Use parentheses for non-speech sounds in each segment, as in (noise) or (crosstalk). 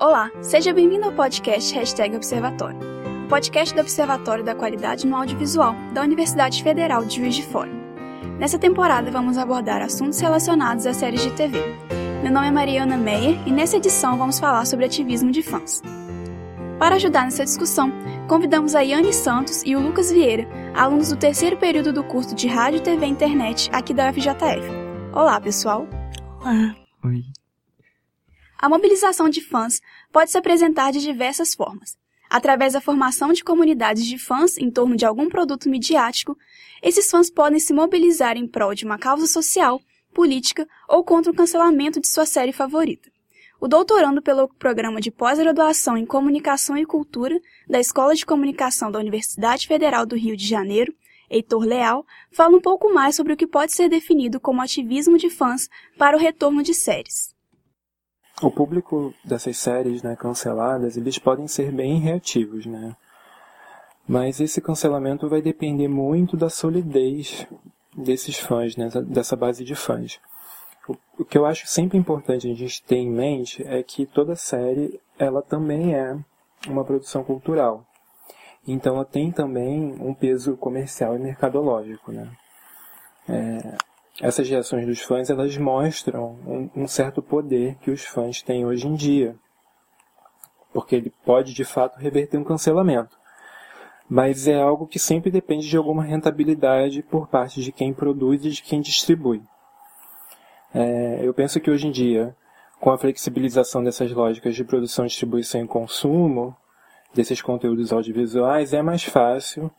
Olá, seja bem-vindo ao podcast Hashtag Observatório, podcast do Observatório da Qualidade no Audiovisual da Universidade Federal de Juiz de Fora. Nessa temporada vamos abordar assuntos relacionados às séries de TV. Meu nome é Mariana Meyer e nessa edição vamos falar sobre ativismo de fãs. Para ajudar nessa discussão, convidamos a Yane Santos e o Lucas Vieira, alunos do terceiro período do curso de Rádio, TV e Internet aqui da UFJF. Olá, pessoal! Olá! Oi! A mobilização de fãs pode se apresentar de diversas formas. Através da formação de comunidades de fãs em torno de algum produto midiático, esses fãs podem se mobilizar em prol de uma causa social, política ou contra o cancelamento de sua série favorita. O doutorando pelo programa de pós-graduação em Comunicação e Cultura da Escola de Comunicação da Universidade Federal do Rio de Janeiro, Heitor Leal, fala um pouco mais sobre o que pode ser definido como ativismo de fãs para o retorno de séries o público dessas séries né, canceladas, eles podem ser bem reativos, né? Mas esse cancelamento vai depender muito da solidez desses fãs, né, dessa base de fãs. O, que eu acho sempre importante a gente ter em mente é que toda série, ela também é uma produção cultural. Então ela tem também um peso comercial e mercadológico, né? É, essas reações dos fãs elas mostram um, um, certo poder que os fãs têm hoje em dia, porque ele pode de fato reverter um cancelamento, mas é algo que sempre depende de alguma rentabilidade por parte de quem produz e de quem distribui. É, eu penso que hoje em dia, com a flexibilização dessas lógicas de produção, distribuição e consumo desses conteúdos audiovisuais, é mais fácil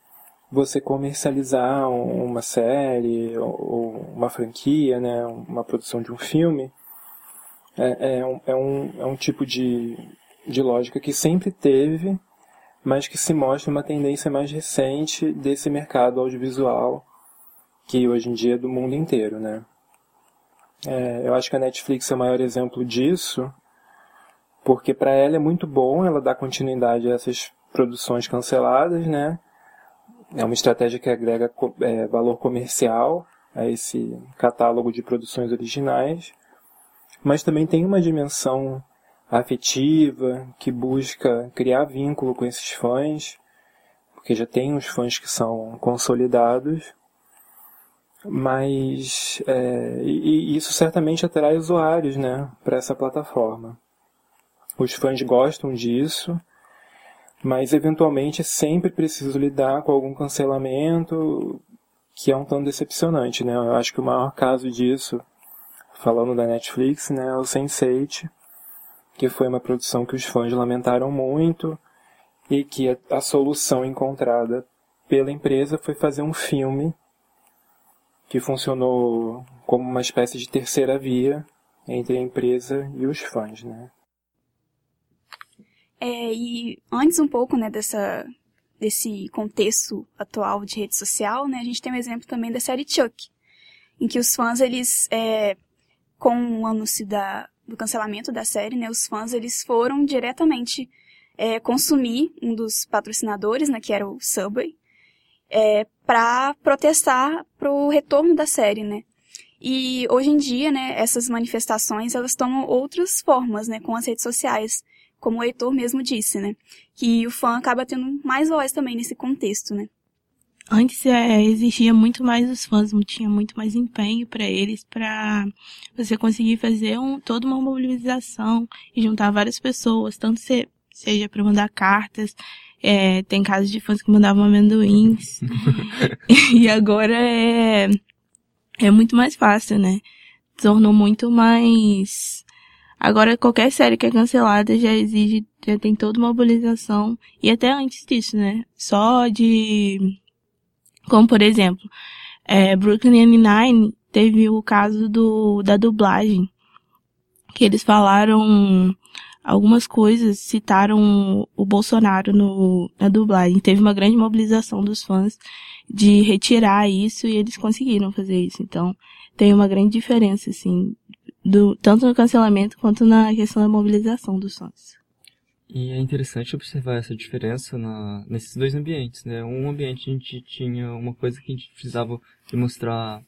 você comercializar uma série ou uma franquia, né, uma produção de um filme, é, é, um, é, um, é um tipo de, de lógica que sempre teve, mas que se mostra uma tendência mais recente desse mercado audiovisual, que hoje em dia é do mundo inteiro, né. É, eu acho que a Netflix é o maior exemplo disso, porque para ela é muito bom ela dar continuidade a essas produções canceladas, né, é uma estratégia que agrega é, valor comercial a esse catálogo de produções originais, mas também tem uma dimensão afetiva que busca criar vínculo com esses fãs, porque já tem uns fãs que são consolidados, mas é, e isso certamente atrai usuários, né, para essa plataforma. Os fãs gostam disso mas eventualmente sempre preciso lidar com algum cancelamento que é um tanto decepcionante, né? Eu acho que o maior caso disso, falando da Netflix, né, é o Sense8, que foi uma produção que os fãs lamentaram muito e que a, a solução encontrada pela empresa foi fazer um filme que funcionou como uma espécie de terceira via entre a empresa e os fãs, né? É, e antes um pouco, né, dessa, desse contexto atual de rede social, né, a gente tem um exemplo também da série Chuck, em que os fãs, eles, é, com o anúncio da, do cancelamento da série, né, os fãs, eles foram diretamente é, consumir um dos patrocinadores, né, que era o Subway, é, para protestar pro retorno da série, né. E hoje em dia, né, essas manifestações, elas tomam outras formas, né, com as redes sociais como o Heitor mesmo disse, né? Que o fã acaba tendo mais voz também nesse contexto, né? Antes é, existia muito mais os fãs, tinha muito mais empenho para eles, para você conseguir fazer um, toda uma mobilização e juntar várias pessoas, tanto se, seja para mandar cartas, é, tem casos de fãs que mandavam amendoins, (laughs) e agora é, é muito mais fácil, né? Tornou muito mais Agora, qualquer série que é cancelada já exige, já tem toda uma mobilização. E até antes disso, né? Só de, como por exemplo, é, Brooklyn Nine-Nine teve o caso do, da dublagem. Que eles falaram algumas coisas, citaram o Bolsonaro no, na dublagem. Teve uma grande mobilização dos fãs de retirar isso e eles conseguiram fazer isso. Então, tem uma grande diferença, assim, do, tanto no cancelamento quanto na questão da mobilização dos fãs. E é interessante observar essa diferença na, nesses dois ambientes, né? Um ambiente a gente tinha uma coisa que a gente precisava demonstrar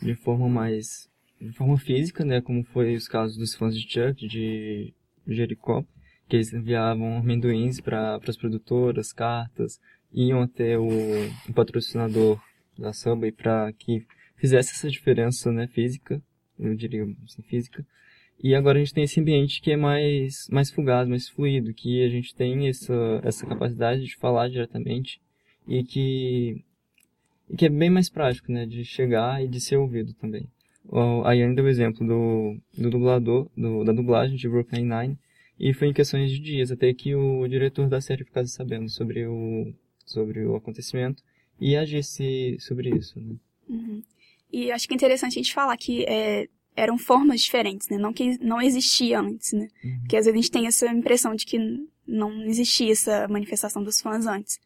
de forma mais, de forma física, né? Como foi os casos dos fãs de Chuck, de Jericó. que eles enviavam amendoins para as produtoras, cartas, iam até o, o patrocinador da Subway para que fizesse essa diferença né, física, eu diria assim, física. E agora a gente tem esse ambiente que é mais, mais fugaz, mais fluido, que a gente tem essa, essa capacidade de falar diretamente e que, e que é bem mais prático, né, de chegar e de ser ouvido também. Aí ainda o exemplo do, do dublador, do, da dublagem de Brooklyn Nine, e foi em questões de dias até que o diretor da série ficasse sabendo sobre o, sobre o acontecimento e agisse sobre isso. Né? Uhum. E acho que é interessante a gente falar que é, eram formas diferentes, né? Não que não existia antes, né? Uhum. Porque às vezes a gente tem essa impressão de que não existia essa manifestação dos fãs antes.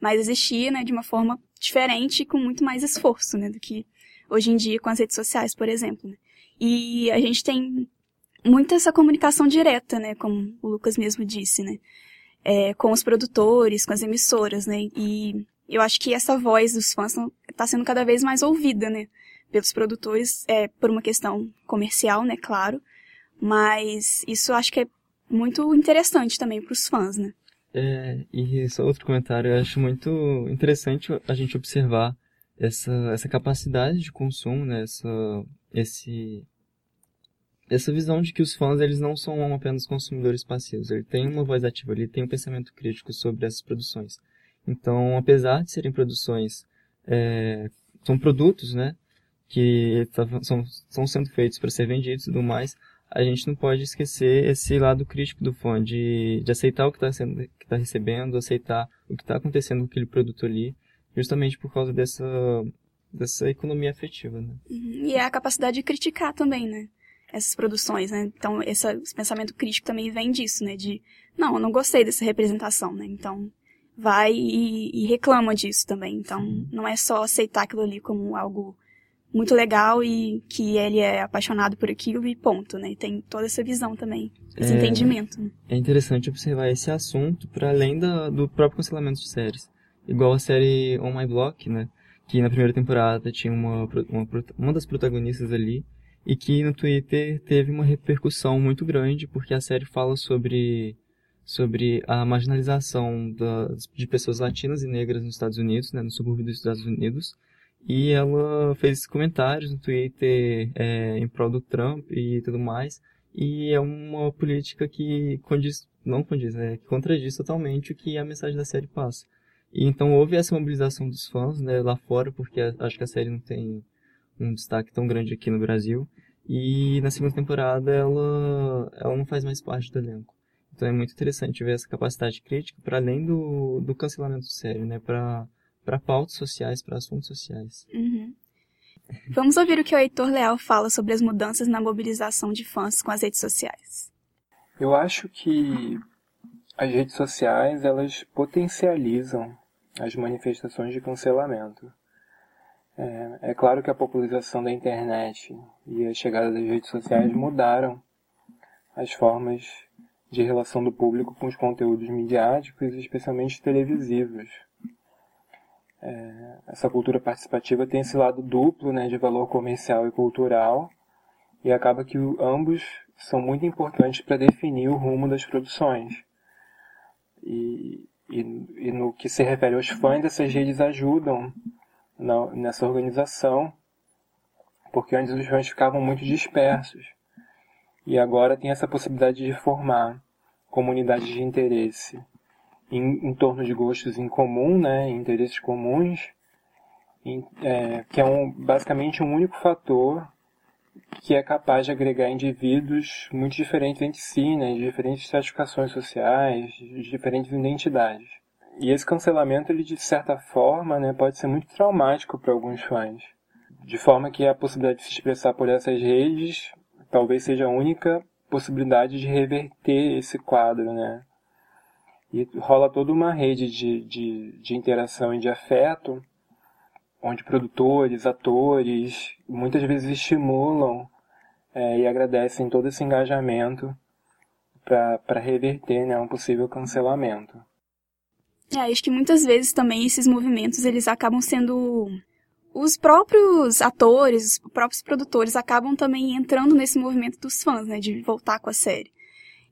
Mas existia, né, de uma forma diferente e com muito mais esforço, né, do que hoje em dia com as redes sociais, por exemplo. Né? E a gente tem muito essa comunicação direta, né, como o Lucas mesmo disse, né, é, com os produtores, com as emissoras, né, e eu acho que essa voz dos fãs está sendo cada vez mais ouvida, né, pelos produtores, é, por uma questão comercial, né, claro, mas isso acho que é muito interessante também para os fãs, né. É, e só outro comentário, eu acho muito interessante a gente observar essa, essa capacidade de consumo, né, essa, esse, essa visão de que os fãs eles não são apenas consumidores passivos, ele tem uma voz ativa, ele tem um pensamento crítico sobre essas produções. Então, apesar de serem produções, é, são produtos, né, que tá, são, são sendo feitos para ser vendidos e tudo mais, a gente não pode esquecer esse lado crítico do fã, de, de aceitar o que está tá recebendo, aceitar o que está acontecendo com aquele produto ali, justamente por causa dessa, dessa economia afetiva, né? E é a capacidade de criticar também, né? Essas produções, né? Então, esse, esse pensamento crítico também vem disso, né? De, não, eu não gostei dessa representação, né? Então, vai e, e reclama disso também. Então, Sim. não é só aceitar aquilo ali como algo muito legal e que ele é apaixonado por aquilo e ponto, né? Tem toda essa visão também, esse é, entendimento. Né? É interessante observar esse assunto para além da, do próprio cancelamento de séries. Igual a série On My Block, né? Que na primeira temporada tinha uma, uma, uma das protagonistas ali e que no Twitter teve uma repercussão muito grande porque a série fala sobre sobre a marginalização da, de pessoas latinas e negras nos Estados Unidos, né, no subúrbio dos Estados Unidos, e ela fez comentários no Twitter é, em prol do Trump e tudo mais, e é uma política que condiz, não condiz, é, que contradiz totalmente o que a mensagem da série passa. E então houve essa mobilização dos fãs né, lá fora, porque acho que a série não tem um destaque tão grande aqui no Brasil. E na segunda temporada ela, ela não faz mais parte do elenco. Então é muito interessante ver essa capacidade crítica para além do, do cancelamento de série, né? Para pautas sociais, para assuntos sociais. Uhum. Vamos ouvir o que o Heitor Leal fala sobre as mudanças na mobilização de fãs com as redes sociais. Eu acho que as redes sociais elas potencializam as manifestações de cancelamento. É, é, claro que a popularização da internet e a chegada das redes sociais mudaram as formas de relação do público com os conteúdos midiáticos, especialmente televisivos. É, essa cultura participativa tem esse lado duplo né, de valor comercial e cultural, e acaba que o, ambos são muito importantes para definir o rumo das produções. E, e, e no que se refere aos fãs, essas redes ajudam na, nessa organização, porque antes os fãs ficavam muito dispersos. E agora tem essa possibilidade de formar comunidades de interesse em, em torno de gostos em comum, né, interesses comuns, em, é, que é um, basicamente um único fator que é capaz de agregar indivíduos muito diferentes entre si, né, de diferentes stratificações sociais, de diferentes identidades. E esse cancelamento, ele de certa forma, né, pode ser muito traumático para alguns fãs. De forma que a possibilidade de se expressar por essas redes talvez seja a única possibilidade de reverter esse quadro, né? E rola toda uma rede de, de, de interação e de afeto onde produtores, atores, muitas vezes estimulam é, e agradecem todo esse engajamento para reverter né, um possível cancelamento. É, acho que muitas vezes também esses movimentos eles acabam sendo os próprios atores, os próprios produtores acabam também entrando nesse movimento dos fãs, né, de voltar com a série.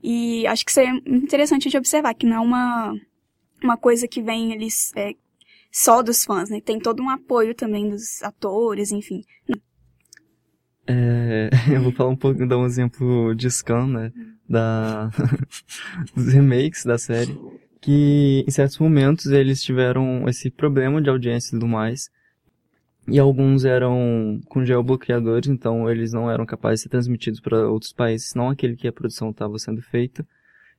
E acho que isso é interessante de observar, que não é uma, uma coisa que vem ali é, só dos fãs, né? Tem todo um apoio também dos atores, enfim. É, (laughs) eu vou falar um pouco, dar um exemplo de Scan, né? Da, (laughs) dos remakes da série. Que em certos momentos eles tiveram esse problema de audiência e tudo mais. E alguns eram com geobloqueadores, então eles não eram capazes de ser transmitidos para outros países, não aquele que a produção estava sendo feita.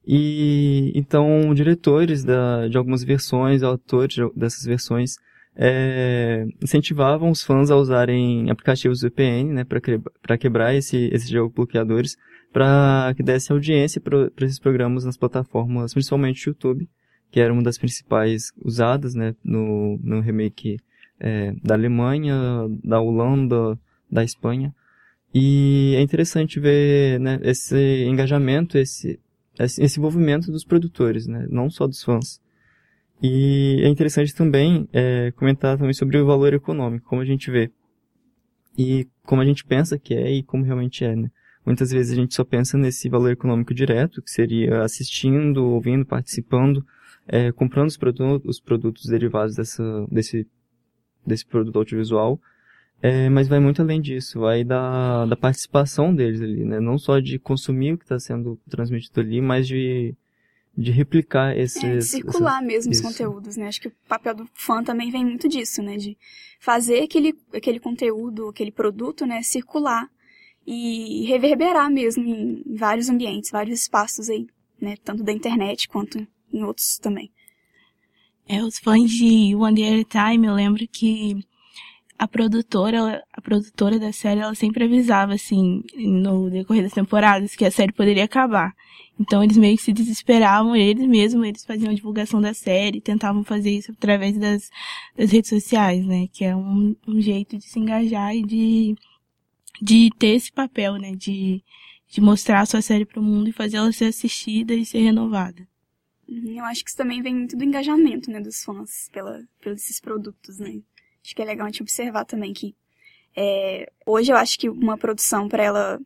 E então diretores da, de algumas versões, autores dessas versões, é, incentivavam os fãs a usarem aplicativos VPN, né, para quebrar esse, esses geobloqueadores, para que desse audiência para esses programas nas plataformas, principalmente YouTube, que era uma das principais usadas, né, no, no remake é, da Alemanha, da Holanda, da Espanha. E é interessante ver né, esse engajamento, esse, esse envolvimento dos produtores, né, não só dos fãs. E é interessante também é, comentar também sobre o valor econômico, como a gente vê. E como a gente pensa que é e como realmente é, né? Muitas vezes a gente só pensa nesse valor econômico direto, que seria assistindo, ouvindo, participando, é, comprando os, produtos, os produtos derivados dessa, desse, desse produto audiovisual, é, mas vai muito além disso, vai da, da participação deles ali, né? Não só de consumir o que está sendo transmitido ali, mas de de replicar esses... É, circular mesmo isso. os conteúdos, né? Acho que o papel do fã também vem muito disso, né? De fazer aquele, aquele conteúdo, aquele produto, né? Circular e reverberar mesmo em vários ambientes, vários espaços aí, né? Tanto da internet quanto em outros também. É, os fãs de One Day at a Time, eu lembro que a produtora, a produtora da série, ela sempre avisava, assim, no decorrer das temporadas, que a série poderia acabar. Então eles meio que se desesperavam, eles mesmos, eles faziam a divulgação da série, tentavam fazer isso através das, das redes sociais, né? Que é um, um jeito de se engajar e de, de ter esse papel, né? De, de mostrar a sua série para o mundo e fazer ela ser assistida e ser renovada. Uhum, eu acho que isso também vem muito do engajamento, né, dos fãs pela, pelos esses produtos, né? Acho que é legal a gente observar também que é, hoje eu acho que uma produção para ela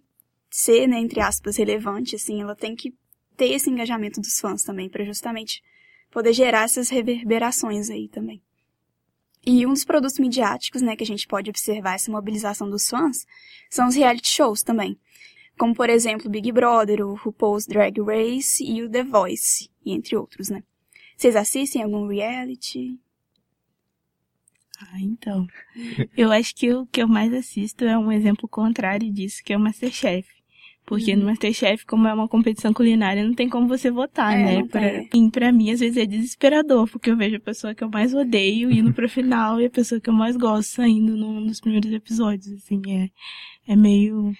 ser, né, entre aspas, relevante, assim, ela tem que ter esse engajamento dos fãs também, para justamente poder gerar essas reverberações aí também. E um dos produtos midiáticos, né, que a gente pode observar essa mobilização dos fãs, são os reality shows também. Como, por exemplo, Big Brother, o RuPaul's Drag Race e o The Voice, e entre outros, né? Vocês assistem algum reality? Ah, então. Eu acho que o que eu mais assisto é um exemplo contrário disso, que é o Masterchef. Porque uhum. no Masterchef, como é uma competição culinária, não tem como você votar, é, né? Pra, e pra mim, às vezes, é desesperador, porque eu vejo a pessoa que eu mais odeio indo pro final e a pessoa que eu mais gosto saindo no, nos primeiros episódios, assim, é, é meio...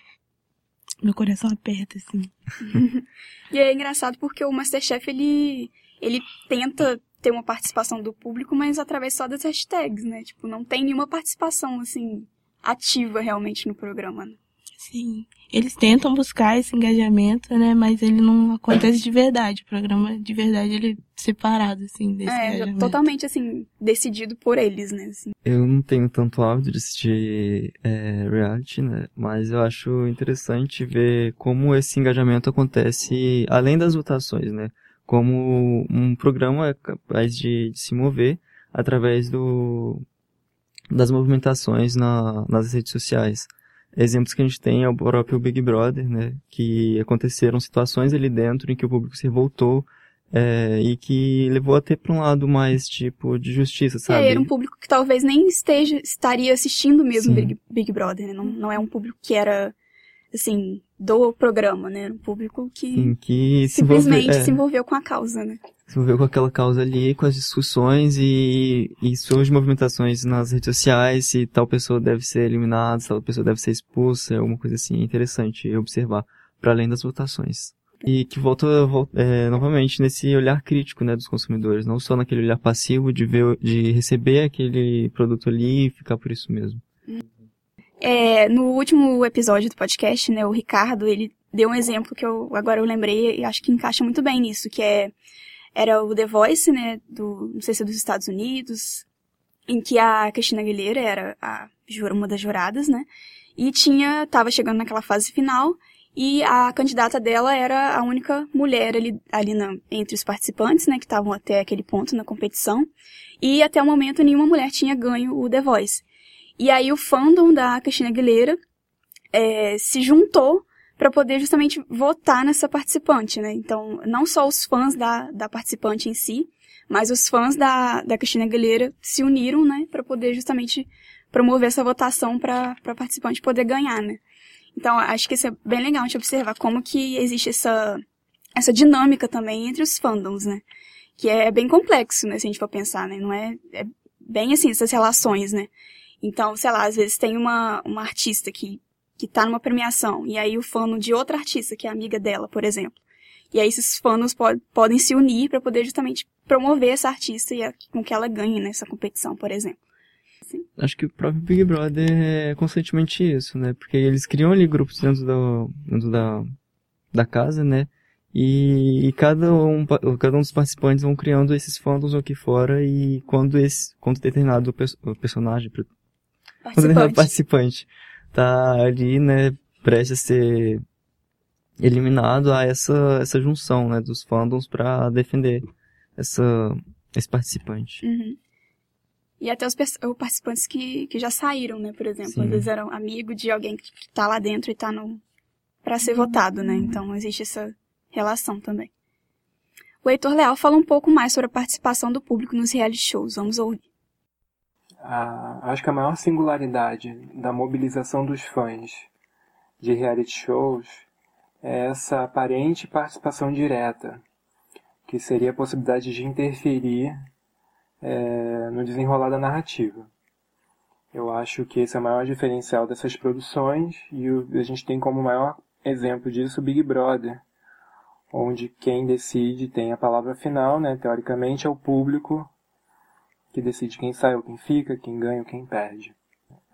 Meu coração aperta, assim. (laughs) e é engraçado porque o Masterchef, ele, ele tenta ter uma participação do público, mas através só das hashtags, né? Tipo, não tem nenhuma participação, assim, ativa realmente no programa, né? Sim. Eles tentam buscar esse engajamento, né? Mas ele não acontece de verdade. O programa de verdade ele é separado, assim, desse é, engajamento. totalmente, assim, decidido por eles, né? Assim. Eu não tenho tanto hábito de assistir é, reality, né? Mas eu acho interessante ver como esse engajamento acontece além das votações, né? Como um programa é capaz de, de se mover através do, das movimentações na, nas redes sociais. Exemplos que a gente tem é o próprio Big Brother, né? Que aconteceram situações ali dentro em que o público se revoltou é, e que levou até para um lado mais tipo de justiça, sabe? É, era um público que talvez nem esteja estaria assistindo mesmo Big, Big Brother, né? Não, não é um público que era assim do programa, né? Era um público que, Sim, que simplesmente se, envolve, é. se envolveu com a causa, né? Envolveu com aquela causa ali, com as discussões e, e suas movimentações nas redes sociais, se tal pessoa deve ser eliminada, se tal pessoa deve ser expulsa, alguma coisa assim, interessante observar, para além das votações. E que volta, volta é, novamente nesse olhar crítico, né, dos consumidores, não só naquele olhar passivo de ver, de receber aquele produto ali e ficar por isso mesmo. É, no último episódio do podcast, né, o Ricardo, ele deu um exemplo que eu agora eu lembrei e acho que encaixa muito bem nisso, que é era o The Voice, né, do, não sei se é dos Estados Unidos, em que a Cristina Aguilera era a, uma das juradas, né, e tinha, tava chegando naquela fase final, e a candidata dela era a única mulher ali, ali na, entre os participantes, né, que estavam até aquele ponto na competição, e até o momento nenhuma mulher tinha ganho o The Voice. E aí o fandom da Cristina Aguilera é, se juntou para poder justamente votar nessa participante, né? Então, não só os fãs da, da participante em si, mas os fãs da, da Cristina Aguilera se uniram, né, para poder justamente promover essa votação para a participante poder ganhar, né? Então, acho que isso é bem legal a gente observar como que existe essa, essa dinâmica também entre os fandoms, né? Que é bem complexo, né, se a gente for pensar, né? Não é, é bem assim, essas relações, né? Então, sei lá, às vezes tem uma, uma artista que, que tá numa premiação, e aí o fã de outra artista, que é amiga dela, por exemplo. E aí esses fãs pod podem se unir para poder justamente promover essa artista e a, com que ela ganhe nessa competição, por exemplo. Sim. Acho que o próprio Big Brother é constantemente isso, né? Porque eles criam ali grupos dentro, do, dentro da, da casa, né? E, e, cada, um, cada um dos participantes vão criando esses fandoms aqui fora e quando esse quando determinado personagem, participante. quando determinado participante tá ali, né, prestes a ser eliminado a essa, essa junção, né, dos fandoms para defender essa, esse participante. Uhum. E até os participantes que, que já saíram, né, por exemplo. Sim. Às vezes eram amigo de alguém que tá lá dentro e tá no... para ser votado, né. Então existe essa relação também. O Heitor Leal fala um pouco mais sobre a participação do público nos reality shows. Vamos ouvir. Ah, acho que a maior singularidade da mobilização dos fãs de reality shows é essa aparente participação direta, que seria a possibilidade de interferir é, no desenrolar da narrativa. Eu acho que esse é o maior diferencial dessas produções e a gente tem como maior exemplo disso o Big Brother, onde quem decide tem a palavra final, né? Teoricamente é o público que decide quem sai ou quem fica, quem ganha ou quem perde.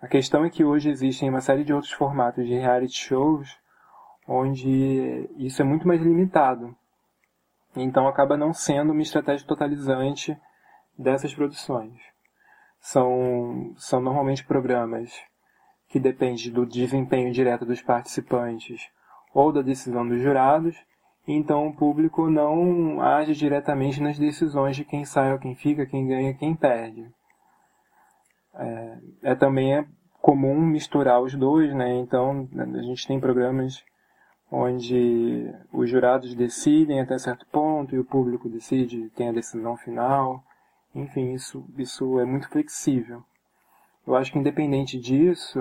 A questão é que hoje existem uma série de outros formatos de reality shows onde isso é muito mais limitado. Então acaba não sendo uma estratégia totalizante dessas produções. São, são normalmente programas que dependem do desempenho direto dos participantes ou da decisão dos jurados, então o público não age diretamente nas decisões de quem sai ou quem fica, quem ganha, quem perde. É, é também é comum misturar os dois, né? Então a gente tem programas onde os jurados decidem até certo ponto e o público decide, tem a decisão final. Enfim, isso, isso é muito flexível. Eu acho que independente disso,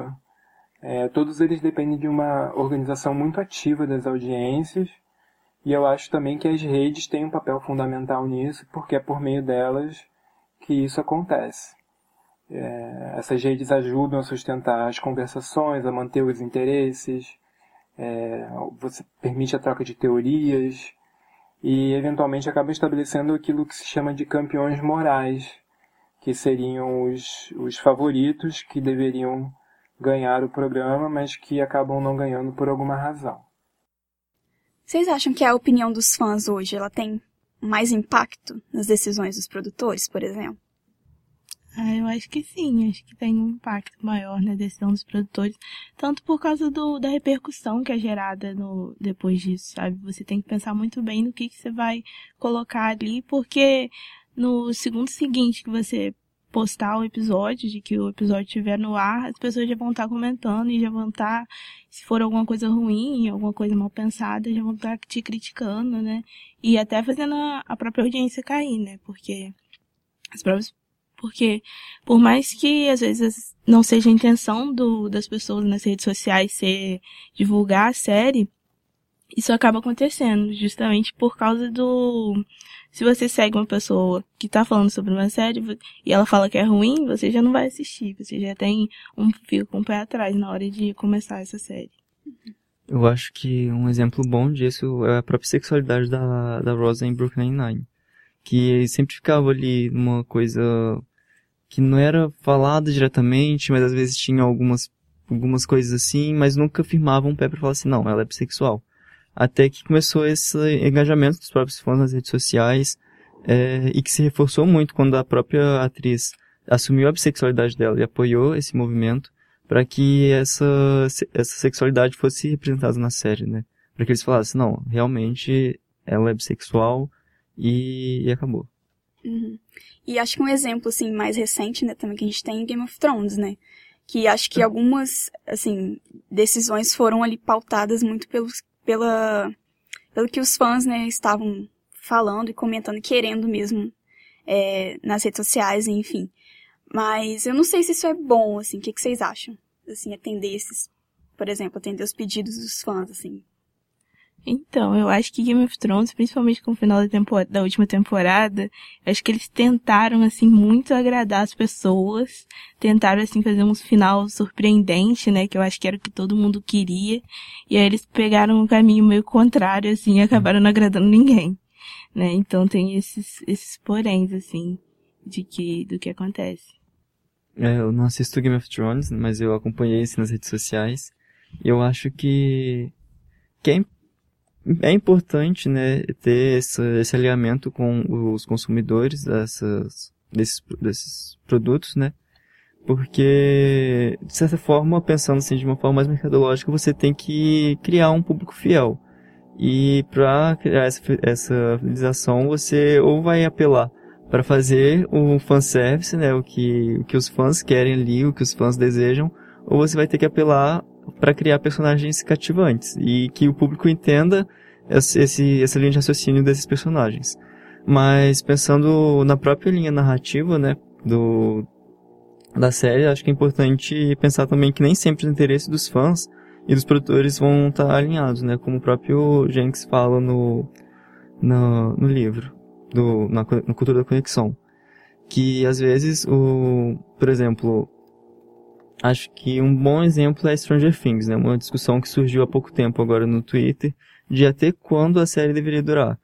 é, todos eles dependem de uma organização muito ativa das audiências e eu acho também que as redes têm um papel fundamental nisso, porque é por meio delas que isso acontece. É, essas redes ajudam a sustentar as conversações, a manter os interesses, é, você permite a troca de teorias e eventualmente acaba estabelecendo aquilo que se chama de campeões morais, que seriam os, os favoritos que deveriam ganhar o programa, mas que acabam não ganhando por alguma razão. Vocês acham que a opinião dos fãs hoje ela tem mais impacto nas decisões dos produtores, por exemplo? Ah, eu acho que sim, acho que tem um impacto maior na decisão dos produtores, tanto por causa do, da repercussão que é gerada no, depois disso, sabe? Você tem que pensar muito bem no que, que você vai colocar ali, porque no segundo seguinte que você postar o episódio, de que o episódio estiver no ar, as pessoas já vão estar comentando e já vão estar, se for alguma coisa ruim, alguma coisa mal pensada, já vão estar te criticando, né? E até fazendo a, a própria audiência cair, né? Porque as próprias porque por mais que às vezes não seja a intenção do, das pessoas nas redes sociais ser divulgar a série, isso acaba acontecendo justamente por causa do se você segue uma pessoa que tá falando sobre uma série e ela fala que é ruim, você já não vai assistir, você já tem um fio com o pé atrás na hora de começar essa série. Eu acho que um exemplo bom disso é a própria sexualidade da, da Rosa em Brooklyn Nine. Que sempre ficava ali uma coisa que não era falado diretamente, mas às vezes tinha algumas, algumas coisas assim, mas nunca firmavam um pé para falar assim, não, ela é bissexual. Até que começou esse engajamento dos próprios fãs nas redes sociais, é, e que se reforçou muito quando a própria atriz assumiu a bissexualidade dela e apoiou esse movimento para que essa, essa sexualidade fosse representada na série, né? para que eles falassem, não, realmente ela é bissexual e, e acabou. Uhum. E acho que um exemplo, assim, mais recente, né, também que a gente tem em Game of Thrones, né? Que acho que algumas, assim, decisões foram ali pautadas muito pelos, pela, pelo que os fãs, né, estavam falando e comentando, querendo mesmo, é, nas redes sociais, enfim. Mas eu não sei se isso é bom, assim, o que, que vocês acham? Assim, atender esses, por exemplo, atender os pedidos dos fãs, assim. Então, eu acho que Game of Thrones, principalmente com o final da, temporada, da última temporada, acho que eles tentaram, assim, muito agradar as pessoas. Tentaram, assim, fazer um final surpreendente, né? Que eu acho que era o que todo mundo queria. E aí eles pegaram um caminho meio contrário, assim, e acabaram não agradando ninguém. Né? Então tem esses, esses poréns, assim, de que, do que acontece. É, eu não assisto Game of Thrones, mas eu acompanhei isso nas redes sociais. E eu acho que, que é importante, né, ter esse, esse alinhamento com os consumidores dessas, desses, desses produtos, né, porque, de certa forma, pensando assim de uma forma mais mercadológica, você tem que criar um público fiel. E para criar essa, essa fidelização, você ou vai apelar para fazer o fanservice, né, o que, o que os fãs querem ali, o que os fãs desejam, ou você vai ter que apelar para criar personagens cativantes e que o público entenda esse, essa linha de raciocínio desses personagens. Mas pensando na própria linha narrativa, né, do, da série, acho que é importante pensar também que nem sempre os interesses dos fãs e dos produtores vão estar alinhados, né, como o próprio Jenks fala no, no, no livro, do, na, na Cultura da Conexão. Que às vezes, o, por exemplo, Acho que um bom exemplo é Stranger Things, né? Uma discussão que surgiu há pouco tempo agora no Twitter de até quando a série deveria durar.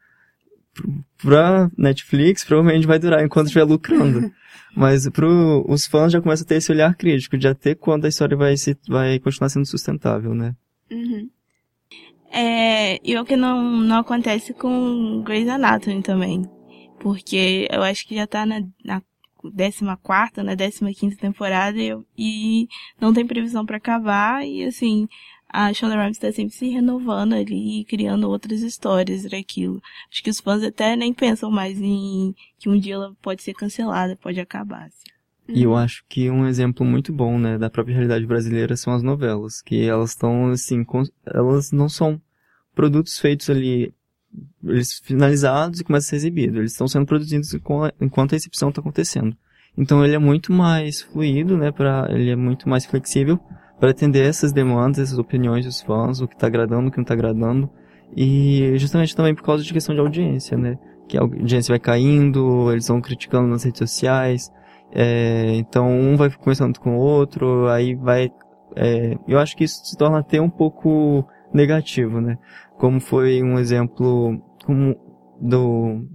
Pra Netflix, provavelmente vai durar enquanto estiver lucrando. (laughs) Mas para os fãs já começa a ter esse olhar crítico de até quando a história vai, se, vai continuar sendo sustentável, né? Uhum. É, e o que não, não acontece com Grey's Anatomy também. Porque eu acho que já tá na, na 14 na 15 temporada e, e não tem previsão para acabar e assim, a Shonda Rhimes está sempre se renovando ali, criando outras histórias daquilo. Acho que os fãs até nem pensam mais em que um dia ela pode ser cancelada, pode acabar. Assim. E eu acho que um exemplo muito bom, né, da própria realidade brasileira são as novelas, que elas estão assim, elas não são produtos feitos ali eles finalizados e começam a ser exibidos. Eles estão sendo produzidos enquanto a exibição está acontecendo. Então ele é muito mais fluido, né? Para ele é muito mais flexível para atender essas demandas, essas opiniões dos fãs, o que está agradando, o que não está agradando. E justamente também por causa de questão de audiência, né? Que a audiência vai caindo, eles vão criticando nas redes sociais. É, então um vai começando com o outro, aí vai. É, eu acho que isso se torna até um pouco negativo, né? Como foi um exemplo como do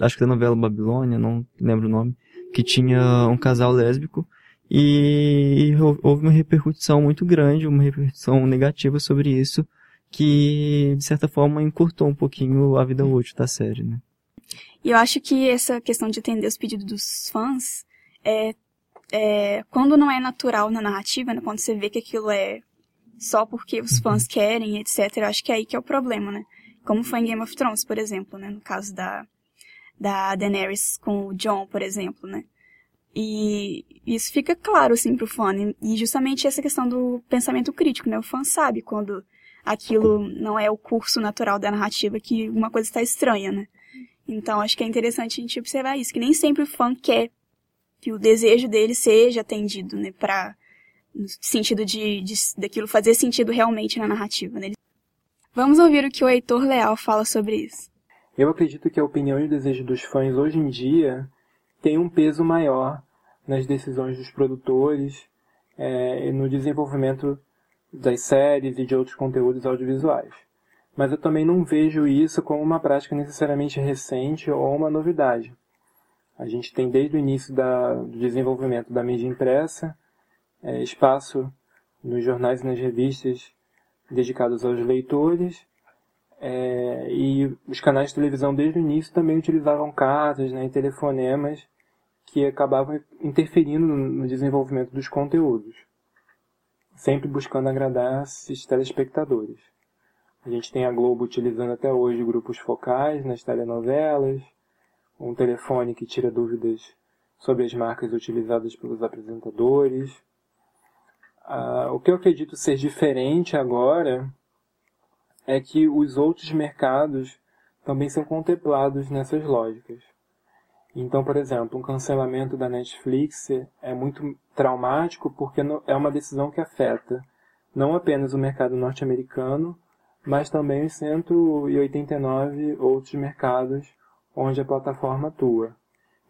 acho que da novela Babilônia, não lembro o nome, que tinha um casal lésbico e houve uma repercussão muito grande, uma repercussão negativa sobre isso, que de certa forma encurtou um pouquinho a vida útil da série, né? E eu acho que essa questão de atender os pedidos dos fãs é, é quando não é natural na narrativa, né, quando você vê que aquilo é só porque os fãs uhum. querem, etc. Eu acho que é aí que é o problema, né? Como foi em Game of Thrones, por exemplo, né? No caso da, da Daenerys com o Jon, por exemplo, né? E isso fica claro, assim, pro fã. Né? E justamente essa questão do pensamento crítico, né? O fã sabe quando aquilo não é o curso natural da narrativa, que uma coisa está estranha, né? Então, acho que é interessante a gente observar isso, que nem sempre o fã quer que o desejo dele seja atendido, né? Pra, no sentido de, de daquilo fazer sentido realmente na narrativa. Né? Vamos ouvir o que o Heitor Leal fala sobre isso. Eu acredito que a opinião e o desejo dos fãs hoje em dia tem um peso maior nas decisões dos produtores é, no desenvolvimento das séries e de outros conteúdos audiovisuais. Mas eu também não vejo isso como uma prática necessariamente recente ou uma novidade. A gente tem desde o início da, do desenvolvimento da mídia impressa é, espaço nos jornais e nas revistas dedicados aos leitores. É, e os canais de televisão desde o início também utilizavam cartas né, e telefonemas que acabavam interferindo no desenvolvimento dos conteúdos, sempre buscando agradar esses telespectadores. A gente tem a Globo utilizando até hoje grupos focais nas telenovelas, um telefone que tira dúvidas sobre as marcas utilizadas pelos apresentadores. Ah, o que eu acredito ser diferente agora é que os outros mercados também são contemplados nessas lógicas. Então, por exemplo, um cancelamento da Netflix é muito traumático porque é uma decisão que afeta não apenas o mercado norte-americano, mas também os 189 outros mercados onde a plataforma atua.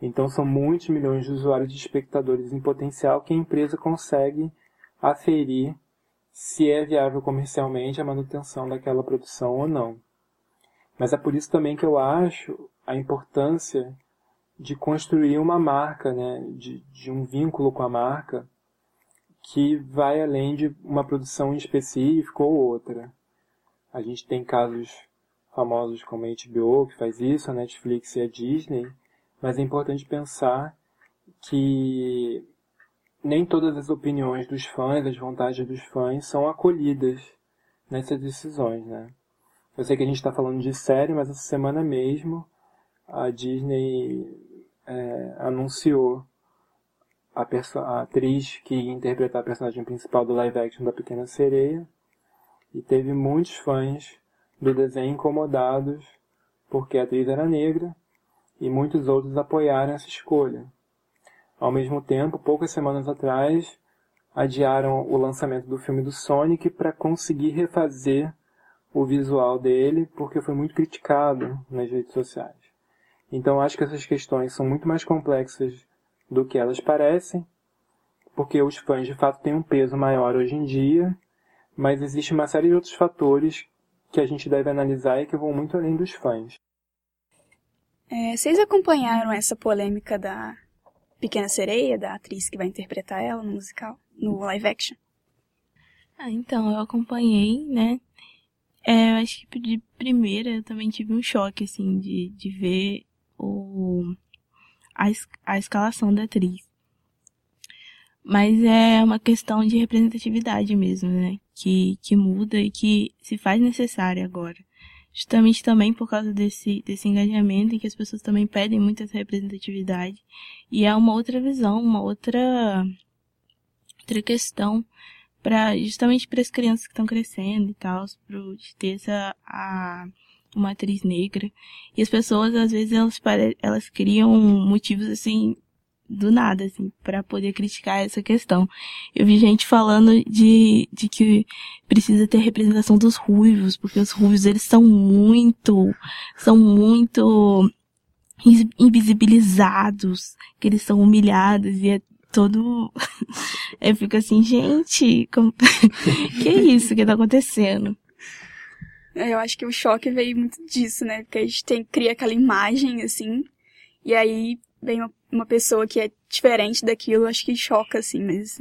Então são muitos milhões de usuários e espectadores em potencial que a empresa consegue aferir se é viável comercialmente a manutenção daquela produção ou não. Mas é por isso também que eu acho a importância de construir uma marca, né, de, de um vínculo com a marca que vai além de uma produção específica ou outra. A gente tem casos famosos como a HBO que faz isso, a Netflix e a Disney, mas é importante pensar que nem todas as opiniões dos fãs, as vontades dos fãs são acolhidas nessas decisões, né? Eu sei que a gente está falando de série, mas essa semana mesmo a Disney é, anunciou a, a, atriz que ia interpretar a personagem principal do live action da Pequena Sereia e teve muitos fãs do desenho incomodados porque a atriz era negra e muitos outros apoiaram essa escolha. Ao mesmo tempo, poucas semanas atrás, adiaram o lançamento do filme do Sonic para conseguir refazer o visual dele, porque foi muito criticado nas redes sociais. Então acho que essas questões são muito mais complexas do que elas parecem, porque os fãs de fato têm um peso maior hoje em dia mas existe uma série de outros fatores que a gente deve analisar e que vão muito além dos fãs. É, vocês acompanharam essa polêmica da Pequena Sereia, da atriz que vai interpretar ela no musical, no live action? Ah, então, eu acompanhei, né? É, eu acho que de primeira eu também tive um choque, assim, de, de ver o, a, a escalação da atriz. Mas é uma questão de representatividade mesmo, né? que, que muda e que se faz necessária agora. Justamente também por causa desse, desse engajamento em que as pessoas também pedem muita representatividade. E é uma outra visão, uma outra, outra questão para justamente para as crianças que estão crescendo e tal, para ter essa a, uma atriz negra. E as pessoas às vezes elas elas criam motivos assim do nada, assim, para poder criticar essa questão. Eu vi gente falando de, de que precisa ter representação dos ruivos, porque os ruivos, eles são muito, são muito invisibilizados, que eles são humilhados e é todo, (laughs) eu fico assim, gente, como... (laughs) que é isso que tá acontecendo? Eu acho que o choque veio muito disso, né? Porque a gente tem, cria aquela imagem, assim, e aí vem uma uma pessoa que é diferente daquilo, acho que choca, assim, mas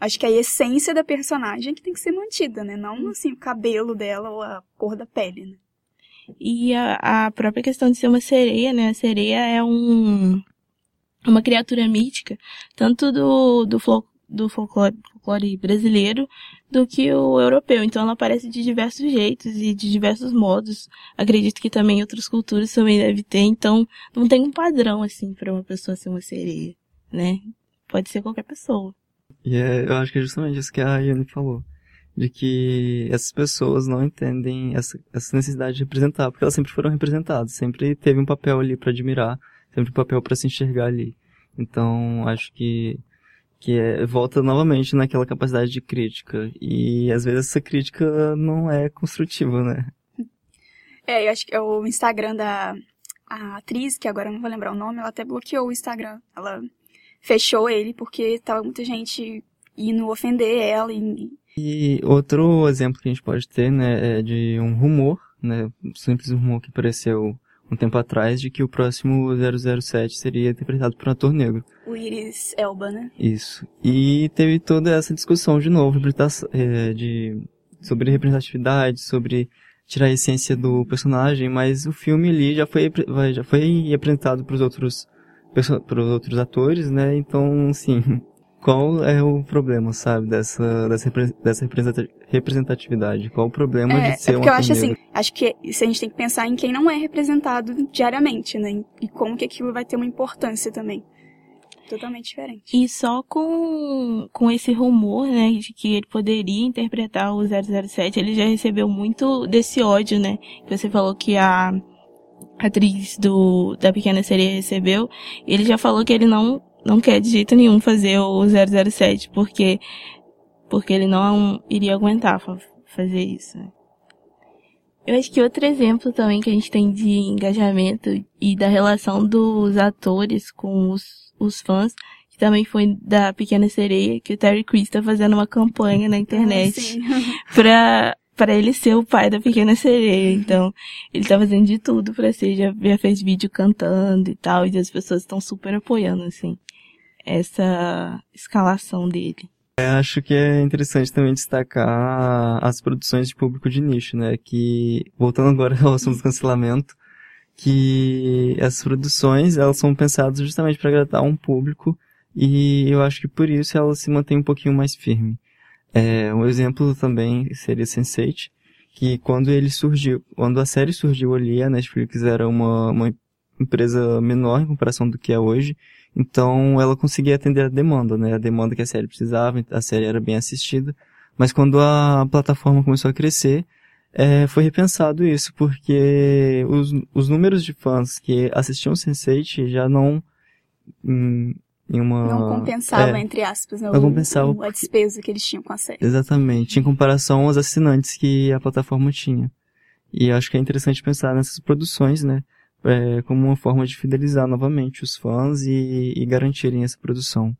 acho que a essência da personagem é que tem que ser mantida, né? Não, assim, o cabelo dela ou a cor da pele, né? E a, a própria questão de ser uma sereia, né? A sereia é um, uma criatura mítica, tanto do, do, do folclore, folclore brasileiro do que o europeu. Então ela aparece de diversos jeitos e de diversos modos. Acredito que também outras culturas também deve ter. Então não tem um padrão assim para uma pessoa ser uma sereia, né? Pode ser qualquer pessoa. E é, eu acho que é justamente isso que a Yane falou. De que essas pessoas não entendem essa, essa necessidade de representar, porque elas sempre foram representadas, sempre teve um papel ali para admirar, sempre um papel para se enxergar ali. Então, acho que que é, volta novamente naquela capacidade de crítica. E às vezes essa crítica não é construtiva, né? É, eu acho que é o Instagram da atriz, que agora eu não vou lembrar o nome, ela até bloqueou o Instagram. Ela fechou ele porque tava muita gente indo ofender ela. E, e outro exemplo que a gente pode ter, né, é de um rumor, né, um simples rumor que apareceu um tempo atrás de que o próximo 007 seria interpretado por um ator negro. O Iris Elba, né? Isso. E teve toda essa discussão de novo é, de, sobre representatividade, sobre tirar a essência do personagem, mas o filme ali já foi, já foi apresentado para os outros, para os outros atores, né? Então, sim, qual é o problema, sabe, dessa, dessa, dessa representatividade? Qual o problema é, de ser é porque um eu acho assim, acho que isso a gente tem que pensar em quem não é representado diariamente, né? E como que aquilo vai ter uma importância também. Totalmente diferente. E só com, com esse rumor, né, de que ele poderia interpretar o 007, ele já recebeu muito desse ódio, né? Que você falou que a atriz do, da Pequena Sereia recebeu. Ele já falou que ele não não quer de jeito nenhum fazer o 007, porque, porque ele não iria aguentar fazer isso. Eu acho que outro exemplo também que a gente tem de engajamento e da relação dos atores com os, os fãs, que também foi da Pequena Sereia, que o Terry Crews tá fazendo uma campanha na internet Ah, (laughs) pra, pra ele ser o pai da Pequena Sereia. Então, ele tá fazendo de tudo pra ser, já, já fez vídeo cantando e tal, e as pessoas estão super apoiando, assim essa escalação dele. Eu acho que é interessante também destacar as produções de público de nicho, né? Que, voltando agora (laughs) ao assunto do cancelamento, que essas produções, elas são pensadas justamente para agradar um público e eu acho que por isso elas se mantêm um pouquinho mais firme. É, um exemplo também seria Sense8, que quando ele surgiu, quando a série surgiu ali, a Netflix era uma, uma empresa menor em comparação do que é hoje, então ela conseguia atender a demanda, né? A demanda que a série precisava, a série era bem assistida. Mas quando a plataforma começou a crescer, é, foi repensado isso, porque os, os números de fãs que assistiam Sense8 já não em, em uma... Não compensava, é, entre aspas, né, não o- compensava. o- a despesa que eles tinham com a série. Exatamente, em comparação aos assinantes que a plataforma tinha. E acho que é interessante pensar nessas produções, né? É, como uma forma de fidelizar novamente os fãs e, e garantirem essa produção.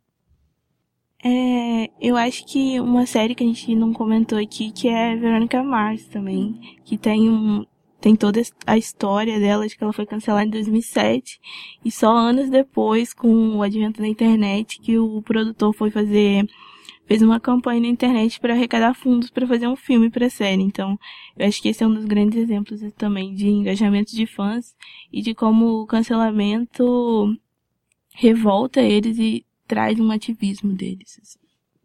É, eu acho que uma série que a gente não comentou aqui, que é Veronica Mars também, que tem um, tem toda a história dela, de que ela foi cancelada em 2007, e só anos depois, com o advento da internet, que o produtor foi fazer, fez uma campanha na internet para arrecadar fundos para fazer um filme para a série. Então, eu acho que esse é um dos grandes exemplos também de engajamento de fãs e de como o cancelamento revolta eles e traz um ativismo deles. assim.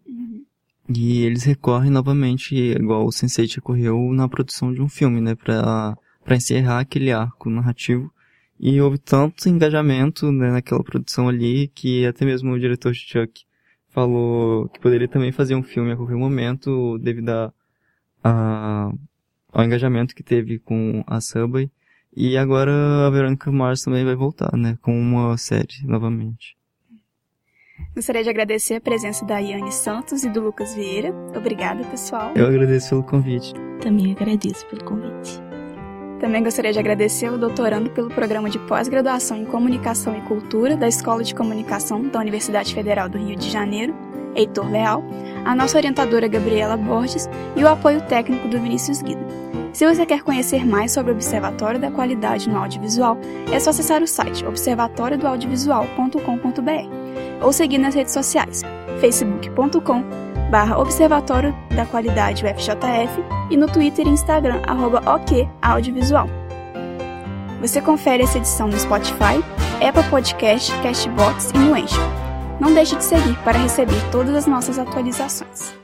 Uhum. E eles recorrem novamente, igual o Sense8 recorreu na produção de um filme, né, pra, pra encerrar aquele arco narrativo. E houve tanto engajamento né, naquela produção ali que até mesmo o diretor de Chuck falou que poderia também fazer um filme a qualquer momento devido a, a- ao engajamento que teve com a Subway. E agora a Veronica Mars também vai voltar, né, com uma série novamente. Gostaria de agradecer a presença da Yane Santos e do Lucas Vieira. Obrigada, pessoal. Eu agradeço pelo convite. Também agradeço pelo convite. Também gostaria de agradecer ao doutorando pelo programa de pós-graduação em Comunicação e Cultura da Escola de Comunicação da Universidade Federal do Rio de Janeiro, Heitor Leal, a nossa orientadora Gabriela Borges e o apoio técnico do Vinícius Guida. Se você quer conhecer mais sobre o Observatório da Qualidade no Audiovisual, é só acessar o site observatoriodoaudiovisual.com.br ou seguir nas redes sociais facebook.com barra Observatório da Qualidade UFJF e no Twitter e Instagram, arroba OK Audiovisual. Você confere essa edição no Spotify, Apple Podcast, Castbox e no Anchor. Não deixe de seguir para receber todas as nossas atualizações.